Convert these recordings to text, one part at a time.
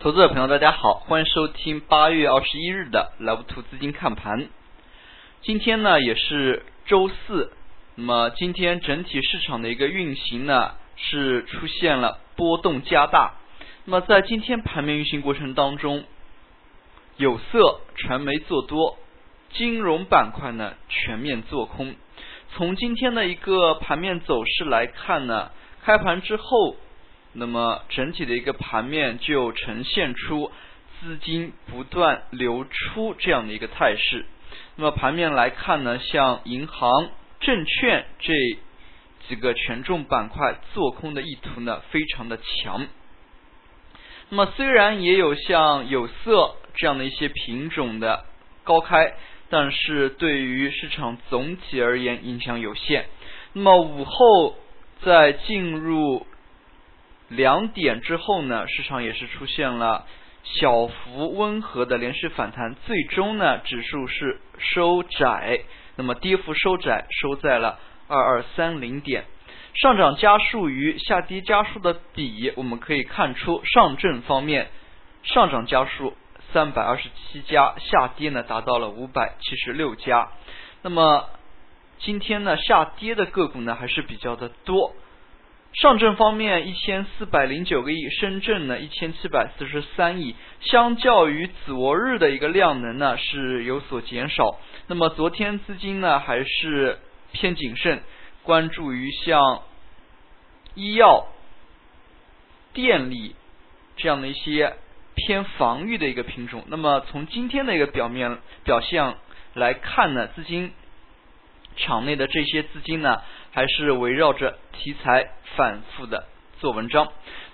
投资者朋友，大家好，欢迎收听八月二十一日的 Love 图资金看盘。今天呢也是周四，那么今天整体市场的一个运行呢是出现了波动加大。那么在今天盘面运行过程当中，有色、传媒做多，金融板块呢全面做空。从今天的一个盘面走势来看呢，开盘之后。那么整体的一个盘面就呈现出资金不断流出这样的一个态势。那么盘面来看呢，像银行、证券这几个权重板块做空的意图呢非常的强。那么虽然也有像有色这样的一些品种的高开，但是对于市场总体而言影响有限。那么午后在进入。两点之后呢，市场也是出现了小幅温和的连续反弹，最终呢指数是收窄，那么跌幅收窄，收在了二二三零点。上涨家数与下跌家数的比，我们可以看出，上证方面上涨家数三百二十七家，下跌呢达到了五百七十六家。那么今天呢下跌的个股呢还是比较的多。上证方面一千四百零九个亿，深圳呢一千七百四十三亿，相较于昨日的一个量能呢是有所减少。那么昨天资金呢还是偏谨慎，关注于像医药、电力这样的一些偏防御的一个品种。那么从今天的一个表面表现来看呢，资金。场内的这些资金呢，还是围绕着题材反复的做文章。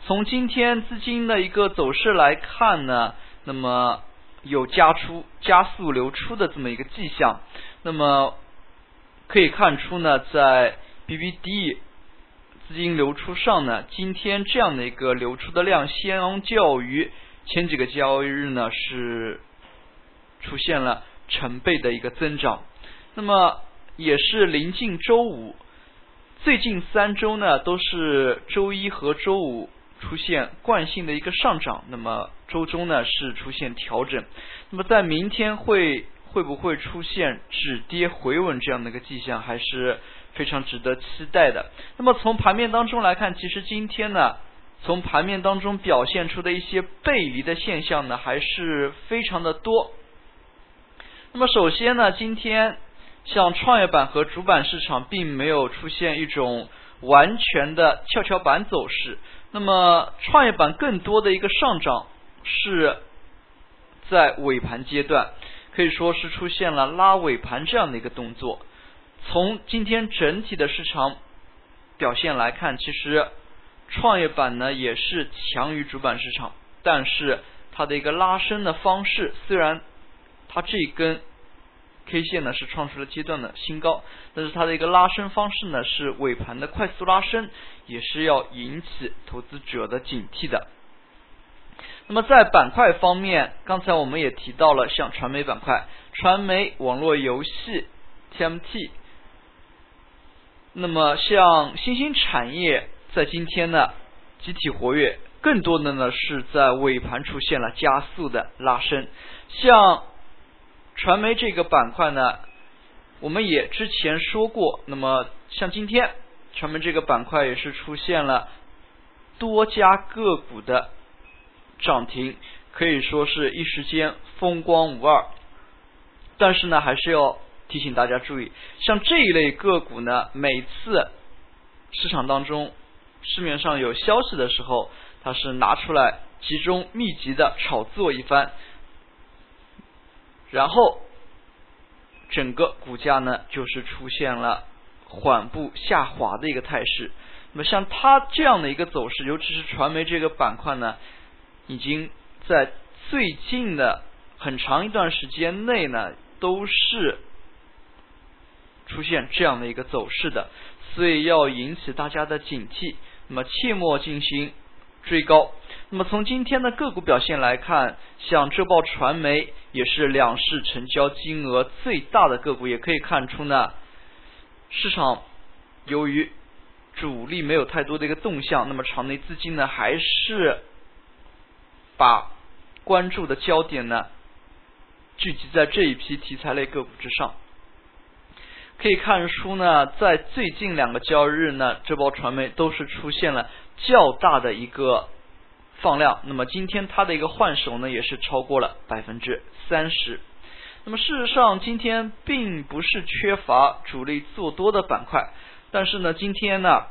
从今天资金的一个走势来看呢，那么有加出、加速流出的这么一个迹象。那么可以看出呢，在 BBD 资金流出上呢，今天这样的一个流出的量，相较于前几个交易日呢，是出现了成倍的一个增长。那么也是临近周五，最近三周呢都是周一和周五出现惯性的一个上涨，那么周中呢是出现调整，那么在明天会会不会出现止跌回稳这样的一个迹象，还是非常值得期待的。那么从盘面当中来看，其实今天呢，从盘面当中表现出的一些背离的现象呢，还是非常的多。那么首先呢，今天。像创业板和主板市场并没有出现一种完全的跷跷板走势，那么创业板更多的一个上涨是在尾盘阶段，可以说是出现了拉尾盘这样的一个动作。从今天整体的市场表现来看，其实创业板呢也是强于主板市场，但是它的一个拉升的方式，虽然它这一根。K 线呢是创出了阶段的新高，但是它的一个拉升方式呢是尾盘的快速拉升，也是要引起投资者的警惕的。那么在板块方面，刚才我们也提到了像传媒板块、传媒、网络游戏、TMT。那么像新兴产业在今天呢集体活跃，更多的呢是在尾盘出现了加速的拉升，像。传媒这个板块呢，我们也之前说过。那么像今天，传媒这个板块也是出现了多家个股的涨停，可以说是一时间风光无二。但是呢，还是要提醒大家注意，像这一类个股呢，每次市场当中市面上有消息的时候，它是拿出来集中密集的炒作一番。然后，整个股价呢，就是出现了缓步下滑的一个态势。那么像它这样的一个走势，尤其是传媒这个板块呢，已经在最近的很长一段时间内呢，都是出现这样的一个走势的，所以要引起大家的警惕，那么切莫进行追高。那么从今天的个股表现来看，像浙报传媒也是两市成交金额最大的个股，也可以看出呢，市场由于主力没有太多的一个动向，那么场内资金呢还是把关注的焦点呢，聚集在这一批题材类个股之上。可以看出呢，在最近两个交易日呢，浙报传媒都是出现了较大的一个放量。那么今天它的一个换手呢，也是超过了百分之三十。那么事实上，今天并不是缺乏主力做多的板块，但是呢，今天呢，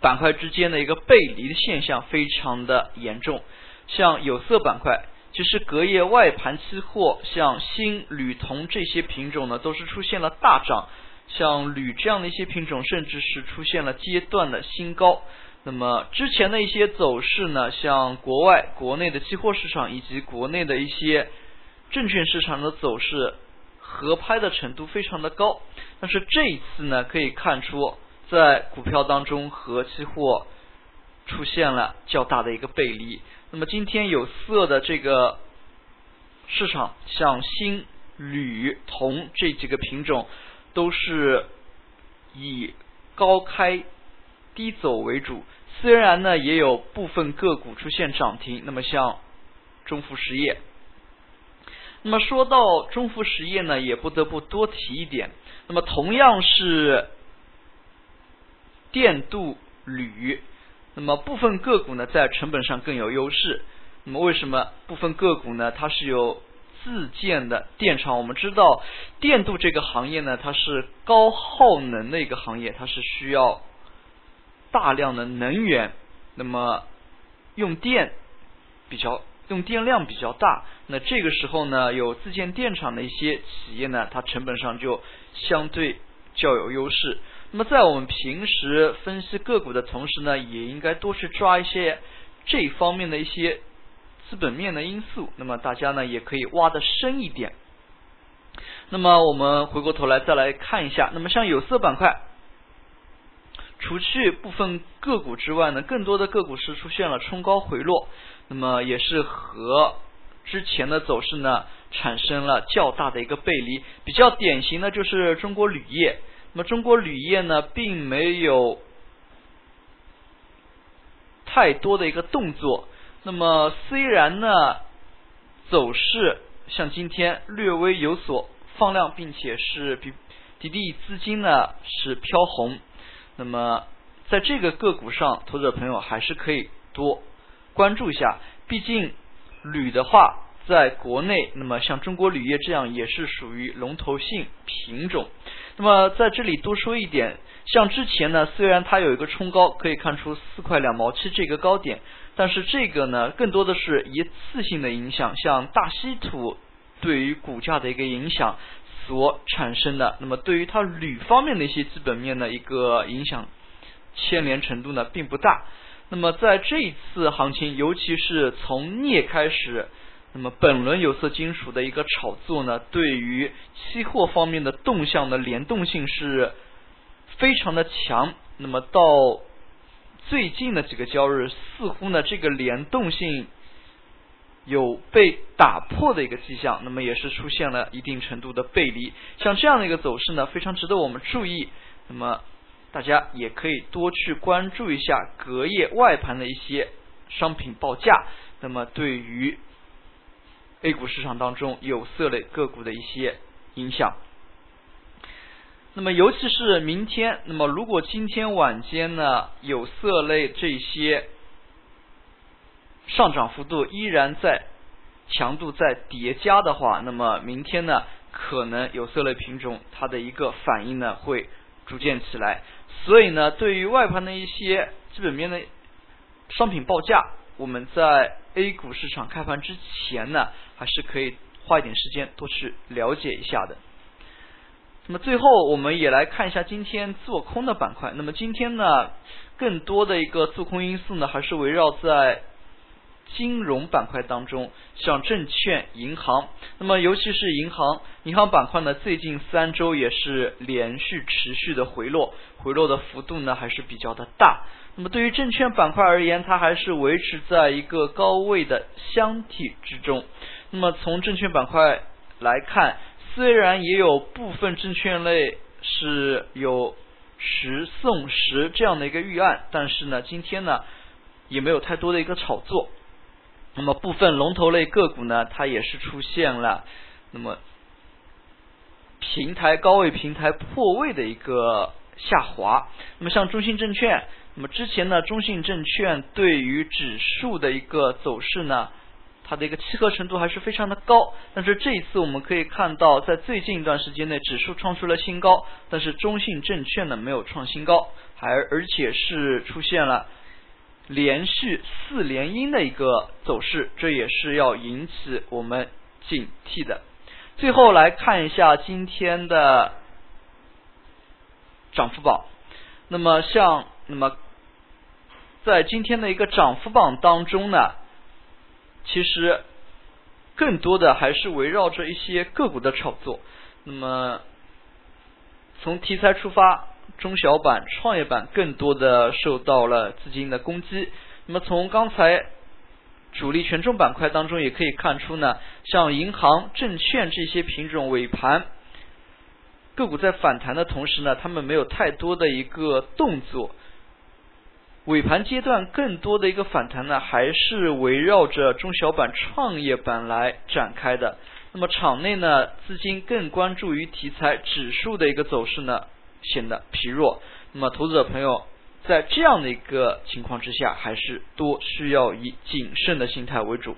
板块之间的一个背离的现象非常的严重。像有色板块，其实隔夜外盘期货，像锌、铝、铜这些品种呢，都是出现了大涨。像铝这样的一些品种，甚至是出现了阶段的新高。那么之前的一些走势呢，像国外、国内的期货市场以及国内的一些。证券市场的走势合拍的程度非常的高，但是这一次呢，可以看出在股票当中和期货出现了较大的一个背离。那么今天有色的这个市场，像锌、铝、铜这几个品种，都是以高开低走为主。虽然呢，也有部分个股出现涨停，那么像中孚实业。那么说到中孚实业呢，也不得不多提一点。那么同样是电镀铝，那么部分个股呢在成本上更有优势。那么为什么部分个股呢？它是有自建的电厂。我们知道电镀这个行业呢，它是高耗能的一个行业，它是需要大量的能源，那么用电比较。用电量比较大，那这个时候呢，有自建电厂的一些企业呢，它成本上就相对较有优势。那么在我们平时分析个股的同时呢，也应该多去抓一些这方面的一些资本面的因素。那么大家呢，也可以挖的深一点。那么我们回过头来再来看一下，那么像有色板块，除去部分个股之外呢，更多的个股是出现了冲高回落。那么也是和之前的走势呢产生了较大的一个背离，比较典型的就是中国铝业。那么中国铝业呢，并没有太多的一个动作。那么虽然呢走势像今天略微有所放量，并且是比滴滴资金呢是飘红。那么在这个个股上，投资者朋友还是可以多。关注一下，毕竟铝的话，在国内，那么像中国铝业这样也是属于龙头性品种。那么在这里多说一点，像之前呢，虽然它有一个冲高，可以看出四块两毛七这个高点，但是这个呢，更多的是一次性的影响，像大稀土对于股价的一个影响所产生的。那么对于它铝方面的一些基本面的一个影响，牵连程度呢，并不大。那么在这一次行情，尤其是从镍开始，那么本轮有色金属的一个炒作呢，对于期货方面的动向的联动性是非常的强。那么到最近的几个交易日，似乎呢这个联动性有被打破的一个迹象，那么也是出现了一定程度的背离。像这样的一个走势呢，非常值得我们注意。那么。大家也可以多去关注一下隔夜外盘的一些商品报价，那么对于 A 股市场当中有色类个股的一些影响。那么尤其是明天，那么如果今天晚间呢有色类这些上涨幅度依然在强度在叠加的话，那么明天呢可能有色类品种它的一个反应呢会逐渐起来。所以呢，对于外盘的一些基本面的商品报价，我们在 A 股市场开盘之前呢，还是可以花一点时间多去了解一下的。那么最后，我们也来看一下今天做空的板块。那么今天呢，更多的一个做空因素呢，还是围绕在。金融板块当中，像证券、银行，那么尤其是银行，银行板块呢，最近三周也是连续持续的回落，回落的幅度呢还是比较的大。那么对于证券板块而言，它还是维持在一个高位的箱体之中。那么从证券板块来看，虽然也有部分证券类是有十送十这样的一个预案，但是呢，今天呢也没有太多的一个炒作。那么部分龙头类个股呢，它也是出现了那么平台高位、平台破位的一个下滑。那么像中信证券，那么之前呢，中信证券对于指数的一个走势呢，它的一个契合程度还是非常的高。但是这一次我们可以看到，在最近一段时间内，指数创出了新高，但是中信证券呢没有创新高，还而且是出现了。连续四连阴的一个走势，这也是要引起我们警惕的。最后来看一下今天的涨幅榜。那么像那么在今天的一个涨幅榜当中呢，其实更多的还是围绕着一些个股的炒作。那么从题材出发。中小板、创业板更多的受到了资金的攻击。那么从刚才主力权重板块当中也可以看出呢，像银行、证券这些品种尾盘个股在反弹的同时呢，他们没有太多的一个动作。尾盘阶段更多的一个反弹呢，还是围绕着中小板、创业板来展开的。那么场内呢，资金更关注于题材指数的一个走势呢。显得疲弱，那么投资者朋友在这样的一个情况之下，还是多需要以谨慎的心态为主。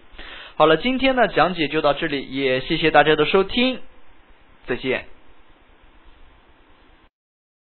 好了，今天的讲解就到这里，也谢谢大家的收听，再见。